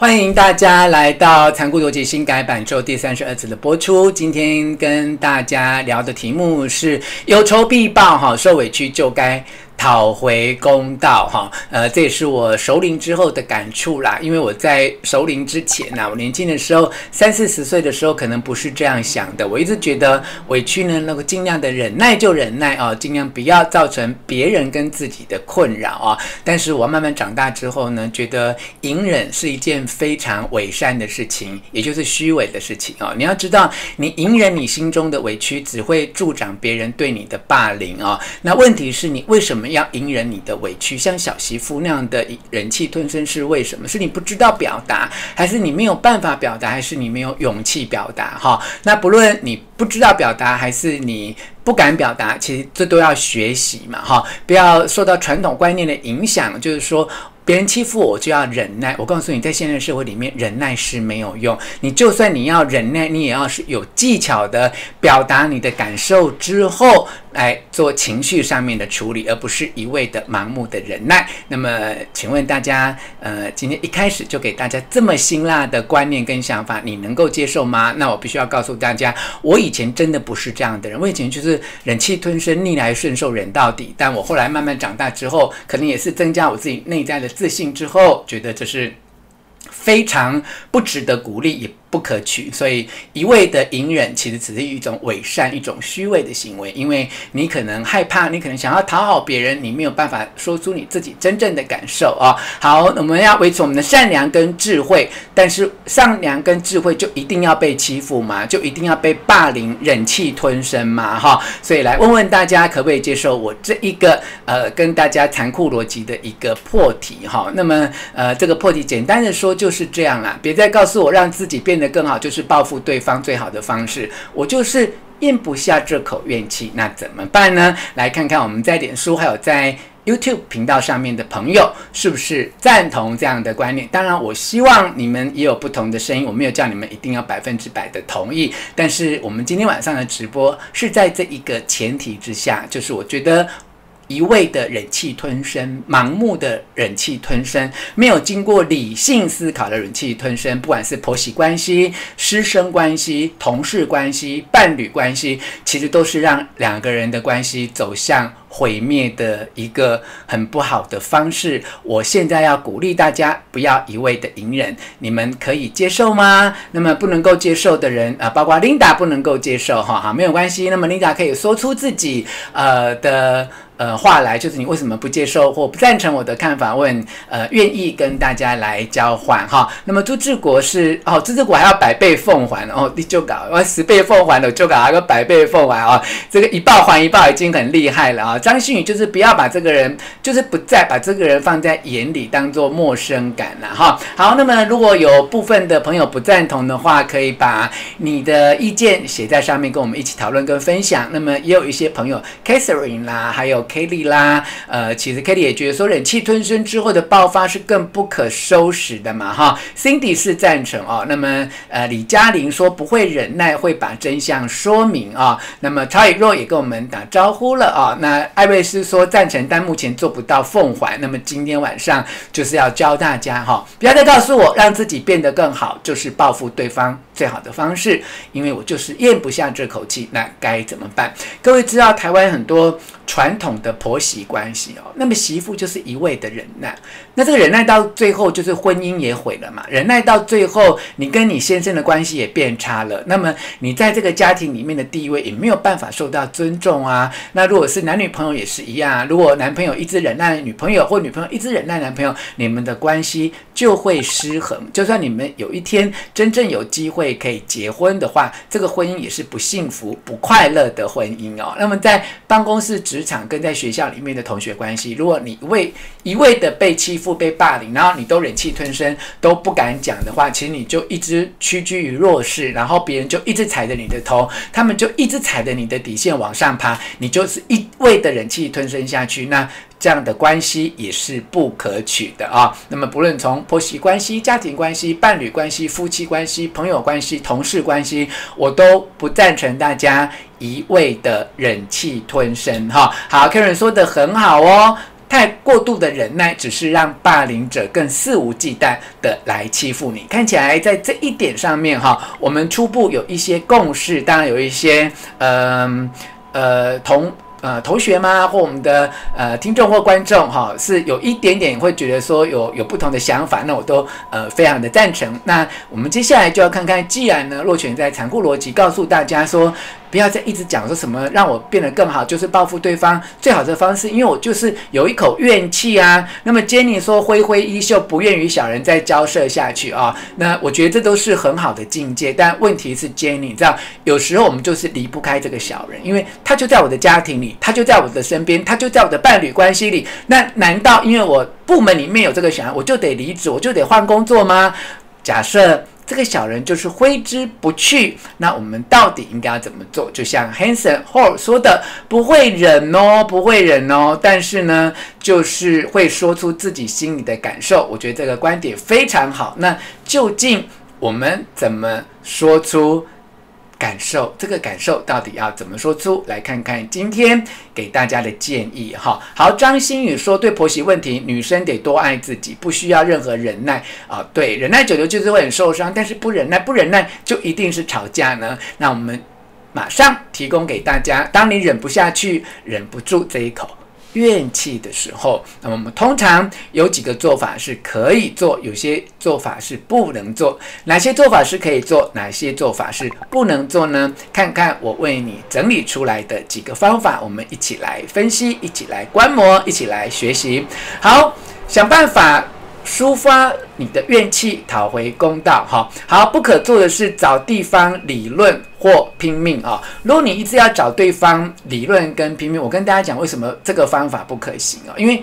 欢迎大家来到《残酷逻辑》新改版之后第三十二次的播出。今天跟大家聊的题目是有仇必报，哈，受委屈就该。讨回公道，哈，呃，这也是我熟龄之后的感触啦。因为我在熟龄之前呐，我年轻的时候，三四十岁的时候，可能不是这样想的。我一直觉得委屈呢，那个尽量的忍耐就忍耐啊，尽量不要造成别人跟自己的困扰啊。但是我慢慢长大之后呢，觉得隐忍是一件非常伪善的事情，也就是虚伪的事情啊。你要知道，你隐忍你心中的委屈，只会助长别人对你的霸凌啊。那问题是你为什么？要隐忍你的委屈，像小媳妇那样的忍气吞声是为什么？是你不知道表达，还是你没有办法表达，还是你没有勇气表达？哈，那不论你不知道表达，还是你不敢表达，其实这都要学习嘛，哈，不要受到传统观念的影响，就是说。别人欺负我就要忍耐，我告诉你，在现在社会里面，忍耐是没有用。你就算你要忍耐，你也要是有技巧的表达你的感受之后，来做情绪上面的处理，而不是一味的盲目的忍耐。那么，请问大家，呃，今天一开始就给大家这么辛辣的观念跟想法，你能够接受吗？那我必须要告诉大家，我以前真的不是这样的人，我以前就是忍气吞声、逆来顺受、忍到底。但我后来慢慢长大之后，可能也是增加我自己内在的。自信之后，觉得这是非常不值得鼓励，也不可取，所以一味的隐忍其实只是一种伪善、一种虚伪的行为。因为你可能害怕，你可能想要讨好别人，你没有办法说出你自己真正的感受啊。好，我们要维持我们的善良跟智慧，但是善良跟智慧就一定要被欺负吗？就一定要被霸凌、忍气吞声吗？哈，所以来问问大家，可不可以接受我这一个呃跟大家残酷逻辑的一个破题？哈，那么呃这个破题简单的说就是这样啦，别再告诉我让自己变。那更好就是报复对方最好的方式，我就是咽不下这口怨气，那怎么办呢？来看看我们在脸书还有在 YouTube 频道上面的朋友是不是赞同这样的观念？当然，我希望你们也有不同的声音，我没有叫你们一定要百分之百的同意。但是我们今天晚上的直播是在这一个前提之下，就是我觉得。一味的忍气吞声，盲目的忍气吞声，没有经过理性思考的忍气吞声，不管是婆媳关系、师生关系、同事关系、伴侣关系，其实都是让两个人的关系走向毁灭的一个很不好的方式。我现在要鼓励大家不要一味的隐忍，你们可以接受吗？那么不能够接受的人啊，包括 Linda 不能够接受，哈，好，没有关系。那么 Linda 可以说出自己呃的。呃，话来就是你为什么不接受或不赞成我的看法？问呃，愿意跟大家来交换哈。那么朱志国是哦，朱志国还要百倍奉还哦，你就搞我十倍奉还了，就搞一个百倍奉还啊、哦。这个一报还一报已经很厉害了啊、张馨予就是不要把这个人，就是不再把这个人放在眼里，当做陌生感了哈。好，那么如果有部分的朋友不赞同的话，可以把你的意见写在上面，跟我们一起讨论跟分享。那么也有一些朋友，Catherine 啦，还有。Kelly 啦，呃，其实 Kelly 也觉得说忍气吞声之后的爆发是更不可收拾的嘛，哈。Cindy 是赞成哦，那么呃，李嘉玲说不会忍耐，会把真相说明啊、哦。那么曹以若也跟我们打招呼了啊、哦。那艾瑞斯说赞成，但目前做不到奉还。那么今天晚上就是要教大家哈、哦，不要再告诉我让自己变得更好就是报复对方最好的方式，因为我就是咽不下这口气，那该怎么办？各位知道台湾很多。传统的婆媳关系哦，那么媳妇就是一味的忍耐，那这个忍耐到最后就是婚姻也毁了嘛。忍耐到最后，你跟你先生的关系也变差了，那么你在这个家庭里面的地位也没有办法受到尊重啊。那如果是男女朋友也是一样，啊如果男朋友一直忍耐女朋友，或女朋友一直忍耐男朋友，你们的关系就会失衡。就算你们有一天真正有机会可以结婚的话，这个婚姻也是不幸福、不快乐的婚姻哦。那么在办公室职场跟在学校里面的同学关系，如果你为一味的被欺负、被霸凌，然后你都忍气吞声，都不敢讲的话，其实你就一直屈居于弱势，然后别人就一直踩着你的头，他们就一直踩着你的底线往上爬，你就是一味的忍气吞声下去，那。这样的关系也是不可取的啊。那么，不论从婆媳关系、家庭关系、伴侣关系、夫妻关系、朋友关系、同事关系，我都不赞成大家一味的忍气吞声。哈，好，Karen 说的很好哦。太过度的忍耐，只是让霸凌者更肆无忌惮的来欺负你。看起来在这一点上面哈，我们初步有一些共识，当然有一些嗯呃，呃同。呃，同学吗？或我们的呃听众或观众哈，是有一点点会觉得说有有不同的想法，那我都呃非常的赞成。那我们接下来就要看看，既然呢，若泉在残酷逻辑告诉大家说。不要再一直讲说什么让我变得更好，就是报复对方最好的方式，因为我就是有一口怨气啊。那么 Jenny 说挥挥衣袖，不愿与小人再交涉下去啊。那我觉得这都是很好的境界，但问题是 Jenny，你知道有时候我们就是离不开这个小人，因为他就在我的家庭里，他就在我的身边，他就在我的伴侣关系里。那难道因为我部门里面有这个小人，我就得离职，我就得换工作吗？假设。这个小人就是挥之不去，那我们到底应该要怎么做？就像 Hanson Hall 说的，不会忍哦，不会忍哦，但是呢，就是会说出自己心里的感受。我觉得这个观点非常好。那究竟我们怎么说出？感受这个感受到底要怎么说出来？看看今天给大家的建议哈。好，张馨予说，对婆媳问题，女生得多爱自己，不需要任何忍耐啊。对，忍耐久了就是会很受伤，但是不忍耐，不忍耐就一定是吵架呢。那我们马上提供给大家，当你忍不下去、忍不住这一口。怨气的时候，那么我们通常有几个做法是可以做，有些做法是不能做。哪些做法是可以做，哪些做法是不能做呢？看看我为你整理出来的几个方法，我们一起来分析，一起来观摩，一起来学习。好，想办法。抒发你的怨气，讨回公道。哈，好，不可做的是找地方理论或拼命啊。如果你一直要找对方理论跟拼命，我跟大家讲为什么这个方法不可行啊？因为。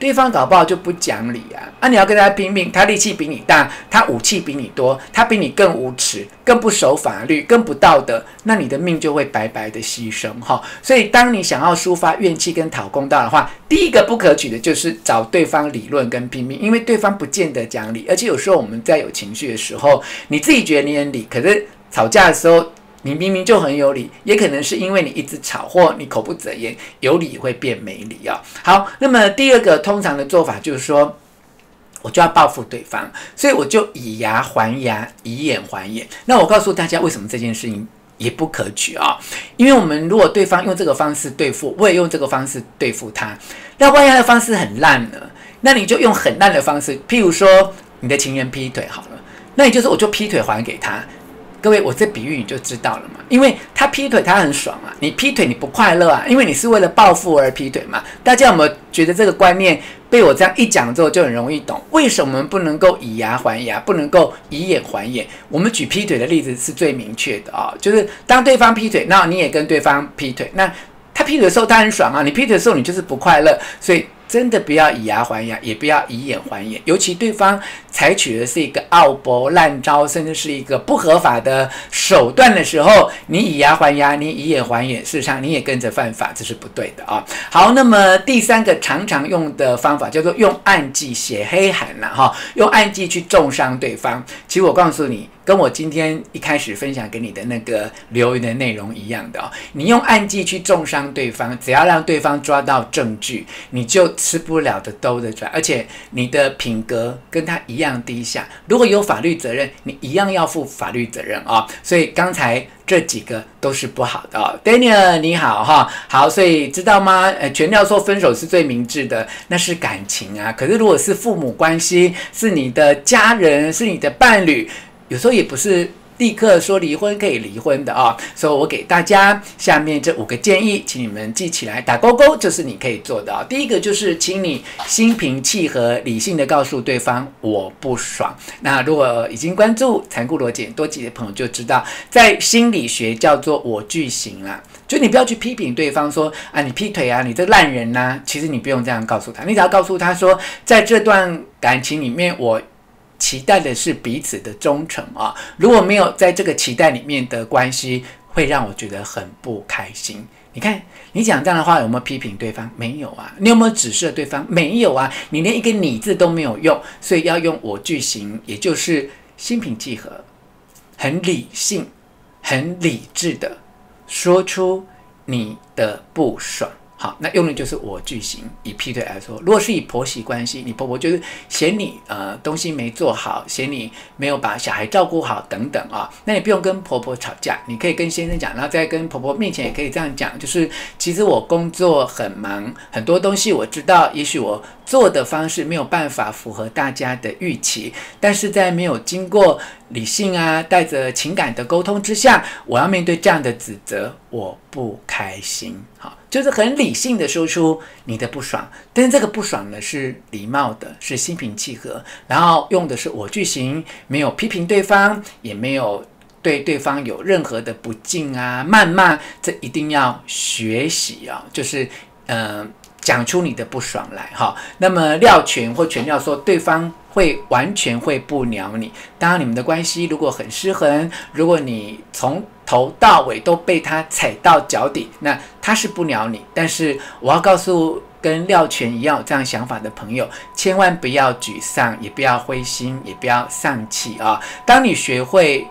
对方搞不好就不讲理啊！啊，你要跟他拼命，他力气比你大，他武器比你多，他比你更无耻，更不守法律，更不道德，那你的命就会白白的牺牲哈。所以，当你想要抒发怨气跟讨公道的话，第一个不可取的就是找对方理论跟拼命，因为对方不见得讲理，而且有时候我们在有情绪的时候，你自己觉得你很理，可是吵架的时候。你明明就很有理，也可能是因为你一直吵或你口不择言，有理会变没理啊。好，那么第二个通常的做法就是说，我就要报复对方，所以我就以牙还牙，以眼还眼。那我告诉大家，为什么这件事情也不可取啊？因为我们如果对方用这个方式对付，我也用这个方式对付他，那万一他的方式很烂呢？那你就用很烂的方式，譬如说你的情人劈腿好了，那你就是我就劈腿还给他。各位，我这比喻你就知道了嘛，因为他劈腿他很爽啊，你劈腿你不快乐啊，因为你是为了报复而劈腿嘛。大家有没有觉得这个观念被我这样一讲之后就很容易懂？为什么不能够以牙还牙，不能够以眼还眼？我们举劈腿的例子是最明确的啊，就是当对方劈腿，那你也跟对方劈腿，那他劈腿的时候他很爽啊，你劈腿的时候你就是不快乐，所以。真的不要以牙还牙，也不要以眼还眼。尤其对方采取的是一个奥博烂招，甚至是一个不合法的手段的时候，你以牙还牙，你以眼还眼，事实上你也跟着犯法，这是不对的啊。好，那么第三个常常用的方法叫做用暗记写黑函了哈，用暗记去重伤对方。其实我告诉你。跟我今天一开始分享给你的那个留言的内容一样的哦，你用暗记去重伤对方，只要让对方抓到证据，你就吃不了的兜着转，而且你的品格跟他一样低下。如果有法律责任，你一样要负法律责任啊。所以刚才这几个都是不好的哦。Daniel 你好哈，好，所以知道吗？呃，全料说分手是最明智的，那是感情啊。可是如果是父母关系，是你的家人，是你的伴侣。有时候也不是立刻说离婚可以离婚的啊，所以我给大家下面这五个建议，请你们记起来，打勾勾就是你可以做的啊。第一个就是，请你心平气和、理性的告诉对方我不爽。那如果已经关注残酷逻辑多集的朋友就知道，在心理学叫做我句型啦，就你不要去批评对方说啊你劈腿啊你这烂人呐、其实你不用这样告诉他，你只要告诉他说，在这段感情里面我。期待的是彼此的忠诚啊！如果没有在这个期待里面的关系，会让我觉得很不开心。你看，你讲这样的话有没有批评对方？没有啊。你有没有指示对方？没有啊。你连一个“你”字都没有用，所以要用我句型，也就是心平气和、很理性、很理智的说出你的不爽。好，那用的就是我句型。以劈腿来说，如果是以婆媳关系，你婆婆就是嫌你呃东西没做好，嫌你没有把小孩照顾好等等啊，那你不用跟婆婆吵架，你可以跟先生讲，然后在跟婆婆面前也可以这样讲，就是其实我工作很忙，很多东西我知道，也许我做的方式没有办法符合大家的预期，但是在没有经过理性啊，带着情感的沟通之下，我要面对这样的指责，我不开心。好。就是很理性的说出你的不爽，但是这个不爽呢是礼貌的，是心平气和，然后用的是我句型，没有批评对方，也没有对对方有任何的不敬啊、谩骂，这一定要学习啊，就是嗯。讲出你的不爽来哈，那么廖全或全廖说对方会完全会不鸟你。当然你们的关系如果很失衡，如果你从头到尾都被他踩到脚底，那他是不鸟你。但是我要告诉跟廖全一样有这样想法的朋友，千万不要沮丧，也不要灰心，也不要丧气啊！当你学会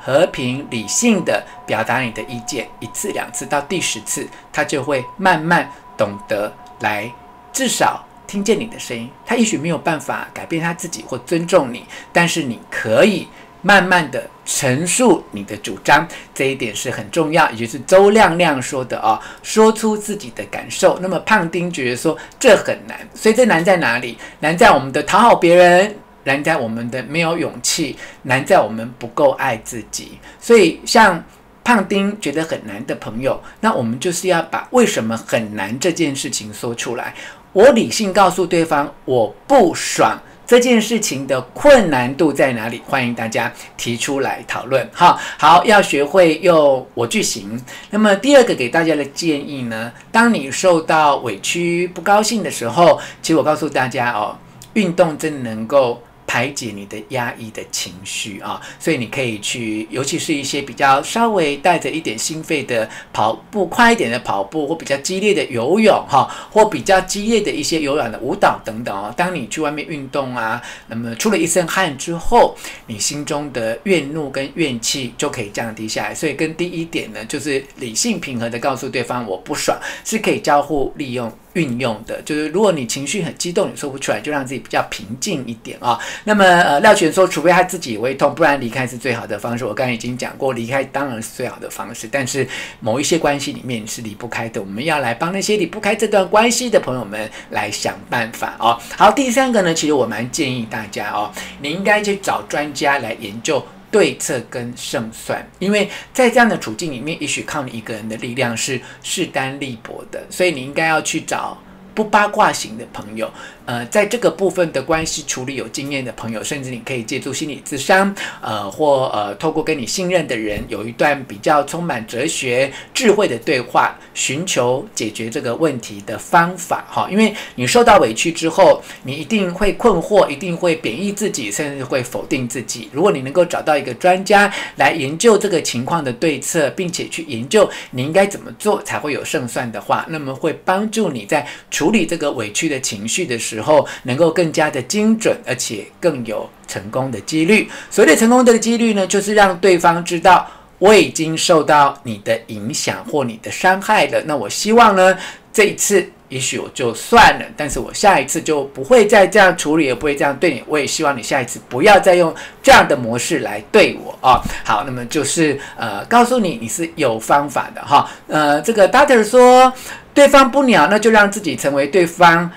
和平理性的表达你的意见，一次两次到第十次，他就会慢慢懂得。来，至少听见你的声音。他也许没有办法改变他自己或尊重你，但是你可以慢慢的陈述你的主张，这一点是很重要。也就是周亮亮说的哦，说出自己的感受。那么胖丁觉得说这很难，所以这难在哪里？难在我们的讨好别人，难在我们的没有勇气，难在我们不够爱自己。所以像。胖丁觉得很难的朋友，那我们就是要把为什么很难这件事情说出来。我理性告诉对方我不爽这件事情的困难度在哪里？欢迎大家提出来讨论。哈，好，要学会用我句型。那么第二个给大家的建议呢，当你受到委屈、不高兴的时候，其实我告诉大家哦，运动真的能够。排解你的压抑的情绪啊，所以你可以去，尤其是一些比较稍微带着一点心肺的跑步，快一点的跑步，或比较激烈的游泳哈，或比较激烈的一些有氧的舞蹈等等哦。当你去外面运动啊，那么出了一身汗之后，你心中的怨怒跟怨气就可以降低下来。所以跟第一点呢，就是理性平和的告诉对方我不爽，是可以交互利用。运用的就是，如果你情绪很激动，你说不出来，就让自己比较平静一点啊、那么，呃，廖权说，除非他自己胃痛，不然离开是最好的方式。我刚才已经讲过，离开当然是最好的方式，但是某一些关系里面是离不开的。我们要来帮那些离不开这段关系的朋友们来想办法哦。好，第三个呢，其实我蛮建议大家哦，你应该去找专家来研究。对策跟胜算，因为在这样的处境里面，也许靠你一个人的力量是势单力薄的，所以你应该要去找不八卦型的朋友。呃，在这个部分的关系处理有经验的朋友，甚至你可以借助心理咨商，呃，或呃，透过跟你信任的人，有一段比较充满哲学智慧的对话，寻求解决这个问题的方法。哈，因为你受到委屈之后，你一定会困惑，一定会贬抑自己，甚至会否定自己。如果你能够找到一个专家来研究这个情况的对策，并且去研究你应该怎么做才会有胜算的话，那么会帮助你在处理这个委屈的情绪的时候。后能够更加的精准，而且更有成功的几率。所谓的成功的几率呢，就是让对方知道我已经受到你的影响或你的伤害了。那我希望呢，这一次也许我就算了，但是我下一次就不会再这样处理，也不会这样对你。我也希望你下一次不要再用这样的模式来对我啊。好，那么就是呃，告诉你你是有方法的哈。呃，这个 Doctor 说对方不鸟，那就让自己成为对方。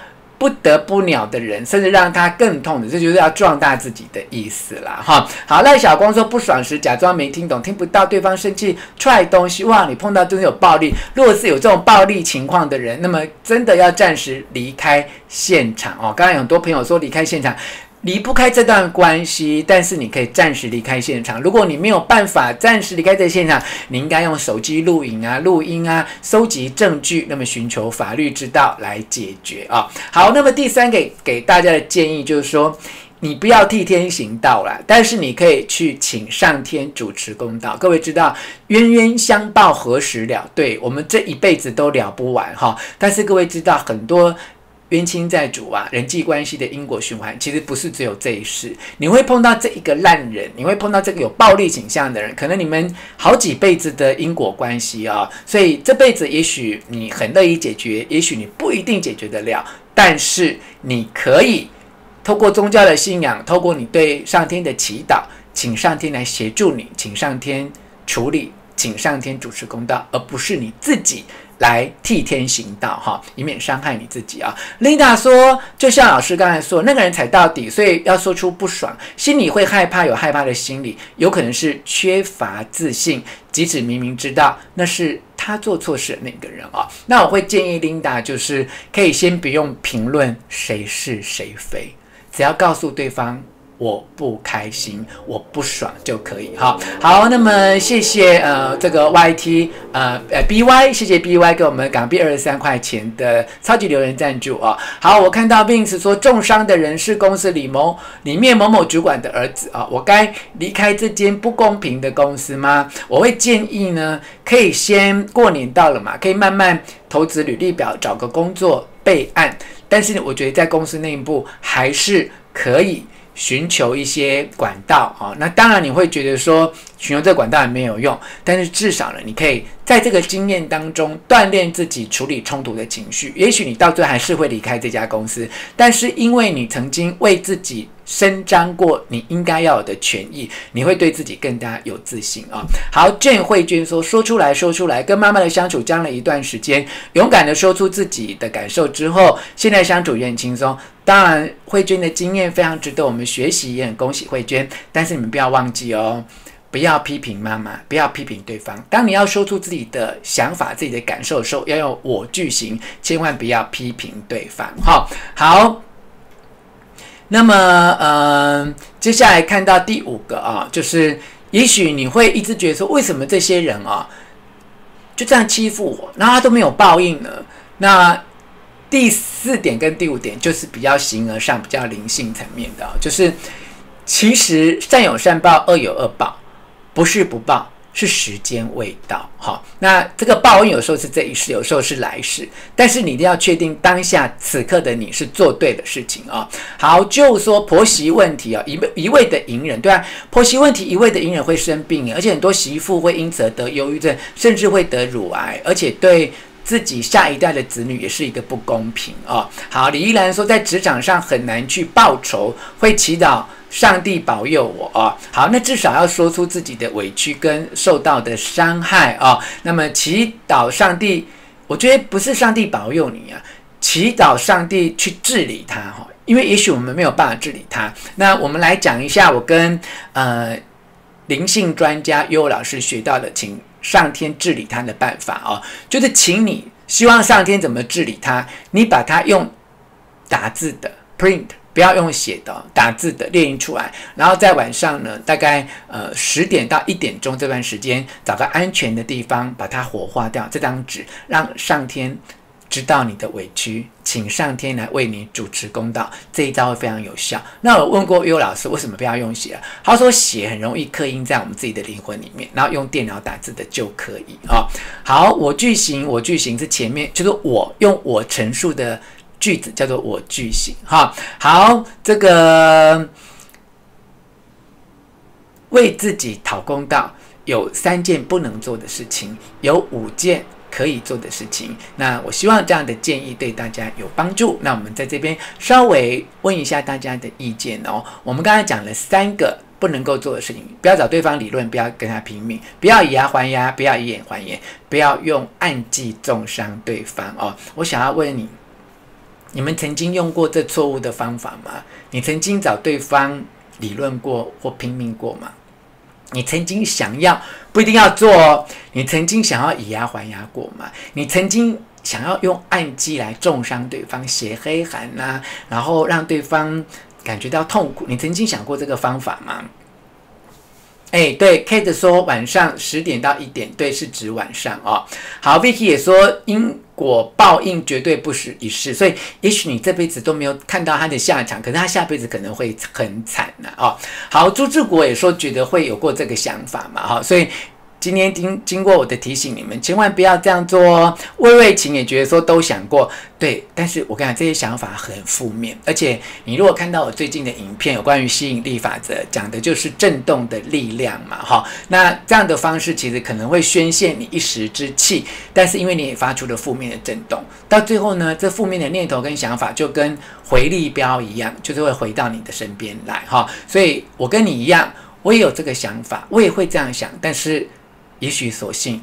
不得不鸟的人，甚至让他更痛的，这就是要壮大自己的意思啦哈。好，赖小光说不爽时假装没听懂，听不到对方生气踹东西，哇，你碰到真的有暴力。如果是有这种暴力情况的人，那么真的要暂时离开现场哦。刚刚有很多朋友说离开现场。离不开这段关系，但是你可以暂时离开现场。如果你没有办法暂时离开这现场，你应该用手机录影啊、录音啊，收集证据，那么寻求法律之道来解决啊。好，那么第三个给大家的建议就是说，你不要替天行道了，但是你可以去请上天主持公道。各位知道冤冤相报何时了？对，我们这一辈子都了不完哈。但是各位知道很多。冤亲债主啊，人际关系的因果循环，其实不是只有这一世，你会碰到这一个烂人，你会碰到这个有暴力倾向的人，可能你们好几辈子的因果关系啊，所以这辈子也许你很乐意解决，也许你不一定解决得了，但是你可以透过宗教的信仰，透过你对上天的祈祷，请上天来协助你，请上天处理，请上天主持公道，而不是你自己。来替天行道哈，以免伤害你自己啊。Linda 说，就像老师刚才说，那个人踩到底，所以要说出不爽，心里会害怕，有害怕的心理，有可能是缺乏自信，即使明明知道那是他做错事的那个人啊。那我会建议 Linda，就是可以先不用评论谁是谁非，只要告诉对方。我不开心，我不爽就可以。哈，好，那么谢谢呃这个 YT 呃呃 BY，谢谢 BY 给我们港币二十三块钱的超级留言赞助啊。好，我看到 Vince 说重伤的人是公司里某里面某某主管的儿子啊，我该离开这间不公平的公司吗？我会建议呢，可以先过年到了嘛，可以慢慢投资履历表，找个工作备案。但是我觉得在公司内部还是可以。寻求一些管道啊，那当然你会觉得说寻求这个管道也没有用，但是至少呢，你可以在这个经验当中锻炼自己处理冲突的情绪。也许你到最后还是会离开这家公司，但是因为你曾经为自己伸张过你应该要有的权益，你会对自己更加有自信啊。好，郑慧娟说：“说出来说出来，跟妈妈的相处僵了一段时间，勇敢的说出自己的感受之后，现在相处也很轻松。”当然，慧娟的经验非常值得我们学习，也很恭喜慧娟。但是你们不要忘记哦，不要批评妈妈，不要批评对方。当你要说出自己的想法、自己的感受的时候，要用我句型，千万不要批评对方。好，好。那么，嗯，接下来看到第五个啊，就是也许你会一直觉得说，为什么这些人啊就这样欺负我，然后他都没有报应呢？那第四点跟第五点就是比较形而上、比较灵性层面的，就是其实善有善报，恶有恶报，不是不报，是时间未到。好，那这个报应有时候是这一世，有时候是来世，但是你一定要确定当下此刻的你是做对的事情啊。好，就说婆媳问题啊，一一味的隐忍，对啊，婆媳问题一味的隐忍会生病，而且很多媳妇会因此而得忧郁症，甚至会得乳癌，而且对。自己下一代的子女也是一个不公平哦。好，李依兰说，在职场上很难去报仇，会祈祷上帝保佑我哦。好，那至少要说出自己的委屈跟受到的伤害哦。那么祈祷上帝，我觉得不是上帝保佑你啊，祈祷上帝去治理他哈，因为也许我们没有办法治理他。那我们来讲一下我跟呃灵性专家优老师学到的，请。上天治理他的办法哦，就是请你希望上天怎么治理他，你把它用打字的 print，不要用写的，打字的列印出来，然后在晚上呢，大概呃十点到一点钟这段时间，找个安全的地方把它火化掉，这张纸让上天。知道你的委屈，请上天来为你主持公道，这一招会非常有效。那我问过优老师，为什么不要用写？他说写很容易刻印在我们自己的灵魂里面，然后用电脑打字的就可以啊。好，我句型，我句型是前面就是我用我陈述的句子叫做我句型哈。好，这个为自己讨公道，有三件不能做的事情，有五件。可以做的事情，那我希望这样的建议对大家有帮助。那我们在这边稍微问一下大家的意见哦。我们刚才讲了三个不能够做的事情：不要找对方理论，不要跟他拼命，不要以牙还牙，不要以眼还眼，不要用暗记重伤对方哦。我想要问你，你们曾经用过这错误的方法吗？你曾经找对方理论过或拼命过吗？你曾经想要不一定要做哦，你曾经想要以牙还牙过吗？你曾经想要用暗记来重伤对方，写黑函呐、然后让对方感觉到痛苦？你曾经想过这个方法吗？哎，对，Kate 说晚上十点到一点，对，是指晚上哦。好，Vicky 也说因我报应绝对不是一世，所以也许你这辈子都没有看到他的下场，可是他下辈子可能会很惨的、啊。好，朱志国也说觉得会有过这个想法嘛，哈、所以今天经经过我的提醒，你们千万不要这样做哦。魏瑞琴也觉得说都想过，对，但是我跟你讲，这些想法很负面，而且你如果看到我最近的影片，有关于吸引力法则，讲的就是震动的力量嘛，哈，那这样的方式其实可能会宣泄你一时之气，但是因为你也发出了负面的震动，到最后呢，这负面的念头跟想法就跟回力镖一样，就是会回到你的身边来，哈，所以我跟你一样，我也有这个想法，我也会这样想，但是。也许所幸，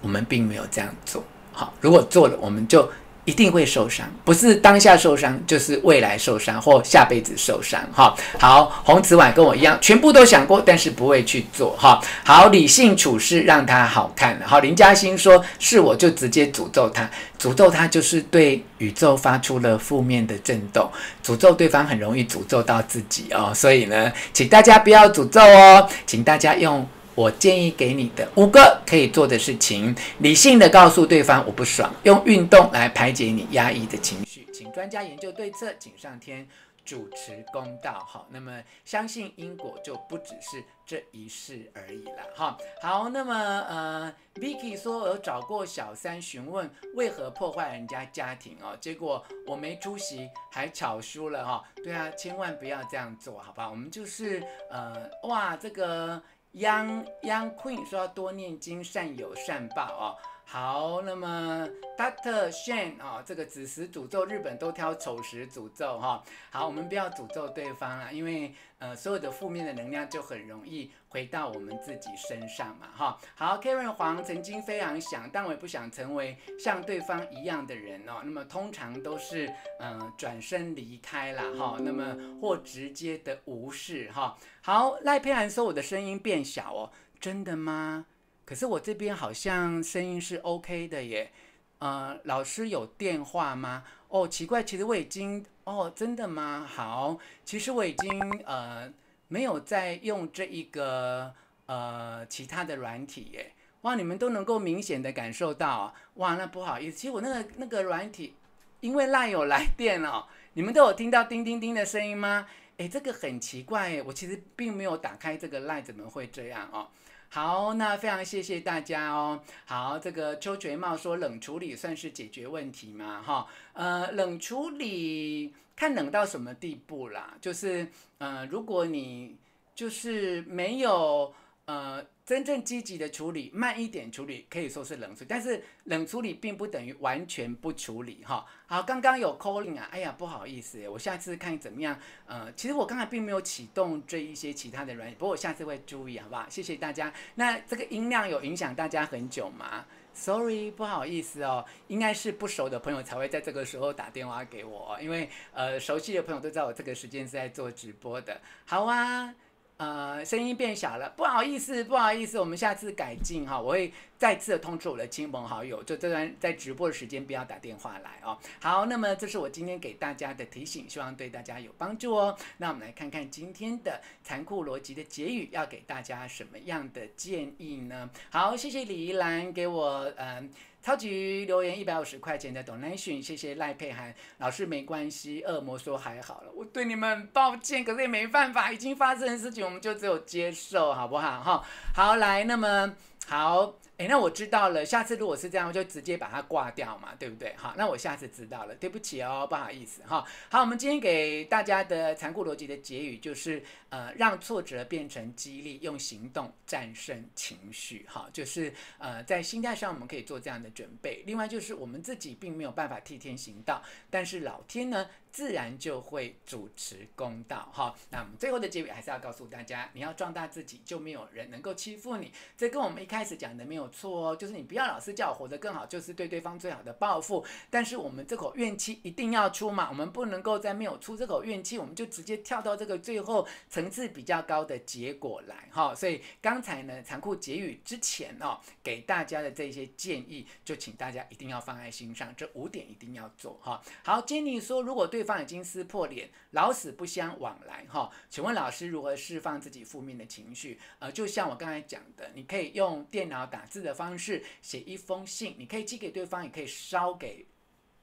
我们并没有这样做好。如果做了，我们就一定会受伤，不是当下受伤，就是未来受伤或下辈子受伤。哈，好，洪慈婉跟我一样，全部都想过，但是不会去做。哈，好，理性处事让他好看。好，林嘉欣说是我就直接诅咒他，诅咒他就是对宇宙发出了负面的震动，诅咒对方很容易诅咒到自己哦。所以呢，请大家不要诅咒哦，请大家用。我建议给你的五个可以做的事情：理性的告诉对方我不爽，用运动来排解你压抑的情绪，请专家研究对策，请上天主持公道。好，那么相信因果就不只是这一世而已了。哈，好，那么呃，Vicky 说有找过小三询问为何破坏人家家庭哦，结果我没出席还巧输了哈。对啊，千万不要这样做，好吧？我们就是呃，哇，这个。央央坤说多念经善有善报哦好，那么 Doctor Shen 啊、哦，这个子时诅咒日本都挑丑时诅咒哈、好，我们不要诅咒对方了，因为呃所有的负面的能量就很容易回到我们自己身上嘛哈、好，Karen 黄曾经非常想，但我也不想成为像对方一样的人哦。那么通常都是嗯、转身离开了哈、那么或直接的无视哈、好，赖佩兰说我的声音变小哦，真的吗？可是我这边好像声音是 OK 的耶，呃，老师有电话吗？哦，奇怪，其实我已经，哦，真的吗？好，其实我已经呃没有在用这一个呃其他的软体耶。哇，你们都能够明显的感受到，哇，那不好意思，其实我那个那个软体，因为赖有来电哦，你们都有听到叮叮叮的声音吗？诶，这个很奇怪耶，我其实并没有打开这个赖，怎么会这样哦？好，那非常谢谢大家哦。好，这个邱觉茂说冷处理算是解决问题吗？哈，呃，冷处理看冷到什么地步啦？就是呃，如果你就是没有呃。真正积极的处理，慢一点处理，可以说是冷处理。但是冷处理并不等于完全不处理哈。好，刚刚有 calling 啊，哎呀，不好意思，我下次看怎么样。呃，其实我刚才并没有启动这一些其他的软件，不过我下次会注意，好不好？谢谢大家。那这个音量有影响大家很久吗？Sorry，不好意思哦，应该是不熟的朋友才会在这个时候打电话给我，因为呃，熟悉的朋友都知道我这个时间是在做直播的。好啊。呃，声音变小了，不好意思，不好意思，我们下次改进哈，我会再次的通知我的亲朋好友，就这段在直播的时间不要打电话来哦。好，那么这是我今天给大家的提醒，希望对大家有帮助哦。那我们来看看今天的残酷逻辑的结语，要给大家什么样的建议呢？好，谢谢李怡兰给我嗯。超级留言一百五十块钱的 donation，谢谢赖佩涵老师，没关系，恶魔说还好了，我对你们抱歉，可是也没办法，已经发生的事情，我们就只有接受，好不好？哈，好，来，那么好。诶，那我知道了。下次如果是这样，我就直接把它挂掉嘛，对不对？好，那我下次知道了。对不起哦，不好意思哈。好，我们今天给大家的残酷逻辑的结语就是，呃，让挫折变成激励，用行动战胜情绪。哈，就是呃，在心态上我们可以做这样的准备。另外就是我们自己并没有办法替天行道，但是老天呢，自然就会主持公道。哈，那我们最后的结尾还是要告诉大家，你要壮大自己，就没有人能够欺负你。这跟我们一开始讲的没有。错哦，就是你不要老是叫我活得更好，就是对对方最好的报复。但是我们这口怨气一定要出嘛，我们不能够在没有出这口怨气，我们就直接跳到这个最后层次比较高的结果来哈。所以刚才呢，残酷结语之前哦，给大家的这些建议，就请大家一定要放在心上，这五点一定要做哈。好坚尼说，如果对方已经撕破脸，老死不相往来哈，请问老师如何释放自己负面的情绪？呃，就像我刚才讲的，你可以用电脑打字的方式写一封信，你可以寄给对方，也可以烧给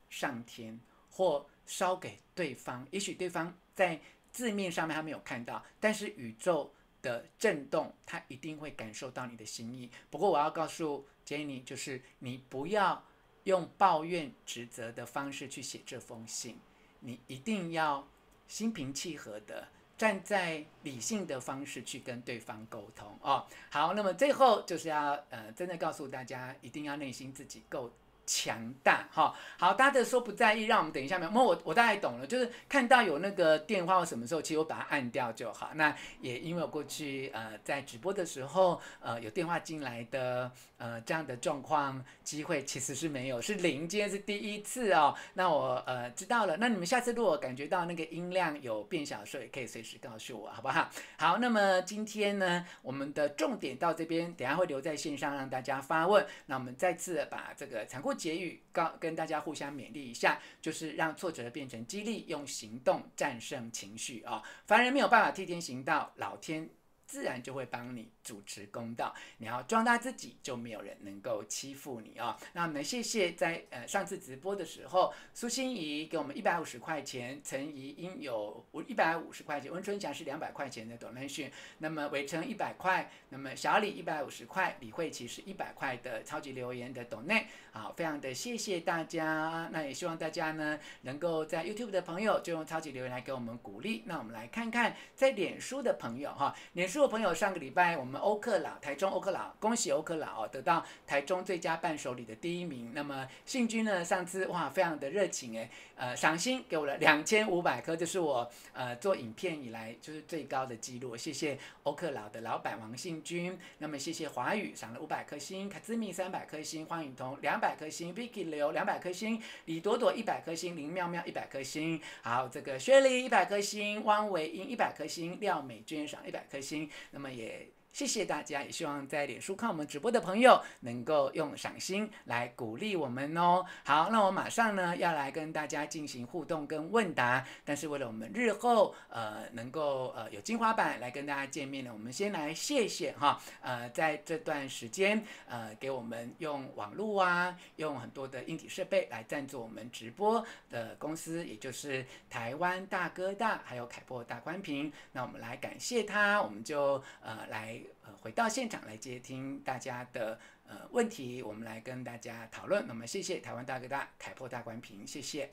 上天或烧给对方。也许对方在字面上面他没有看到，但是宇宙的震动，他一定会感受到你的心意。不过我要告诉 Jenny，就是你不要用抱怨、指责的方式去写这封信，你一定要心平气和的站在理性的方式去跟对方沟通哦。好，那么最后就是要呃，真的告诉大家，一定要内心自己够。强大哈，好，大家的说不在意，让我们等一下没有，我我大概懂了，就是看到有那个电话或什么时候，其实我把它按掉就好。那也因为我过去呃在直播的时候，呃有电话进来的呃这样的状况机会其实是没有，是零，今天是第一次哦。那我呃知道了，那你们下次如果感觉到那个音量有变小的时候，也可以随时告诉我，好不好？好，那么今天呢，我们的重点到这边，等下会留在线上让大家发问。那我们再次把这个残酷结语告跟大家互相勉励一下，就是让挫折变成激励，用行动战胜情绪啊！凡人没有办法替天行道，老天自然就会帮你。主持公道，你要壮大自己，就没有人能够欺负你啊、哦！那我们谢谢在呃上次直播的时候，苏心怡给我们一百五十块钱，陈怡英有一百五十块钱，温春霞是两百块钱的 donation，那么伟成一百块，那么小李一百五十块，李慧琪是一百块的超级留言的 donate，好，非常的谢谢大家，那也希望大家呢能够在 YouTube 的朋友就用超级留言来给我们鼓励。那我们来看看在脸书的朋友哈，脸书的朋友上个礼拜我们。欧克劳，台中欧克劳，恭喜欧克劳哦，得到台中最佳伴手礼的第一名。那么信君呢，上次哇，非常的热情诶，呃，赏心给我了两千五百颗，这是我呃做影片以来就是最高的记录。谢谢欧克劳的老板王信君。那么谢谢华宇赏了五百颗星，卡兹米三百颗星，黄雨桐两百颗星，Vicky 刘两百颗星，李朵朵一百颗星，林妙妙一百颗星，好，这个薛丽一百颗星，汪维英一百颗星，廖美娟赏一百颗星。那么也。谢谢大家，也希望在脸书看我们直播的朋友能够用赏心来鼓励我们哦。好，那我马上呢要来跟大家进行互动跟问答，但是为了我们日后呃能够呃有精华版来跟大家见面呢，我们先来谢谢哈呃在这段时间呃给我们用网络啊用很多的硬体设备来赞助我们直播的公司，也就是台湾大哥大还有凯擘大宽屏，那我们来感谢他，我们就呃来。回到现场来接听大家的呃问题，我们来跟大家讨论。那么，谢谢台湾大哥大、凯破大宽屏，谢谢。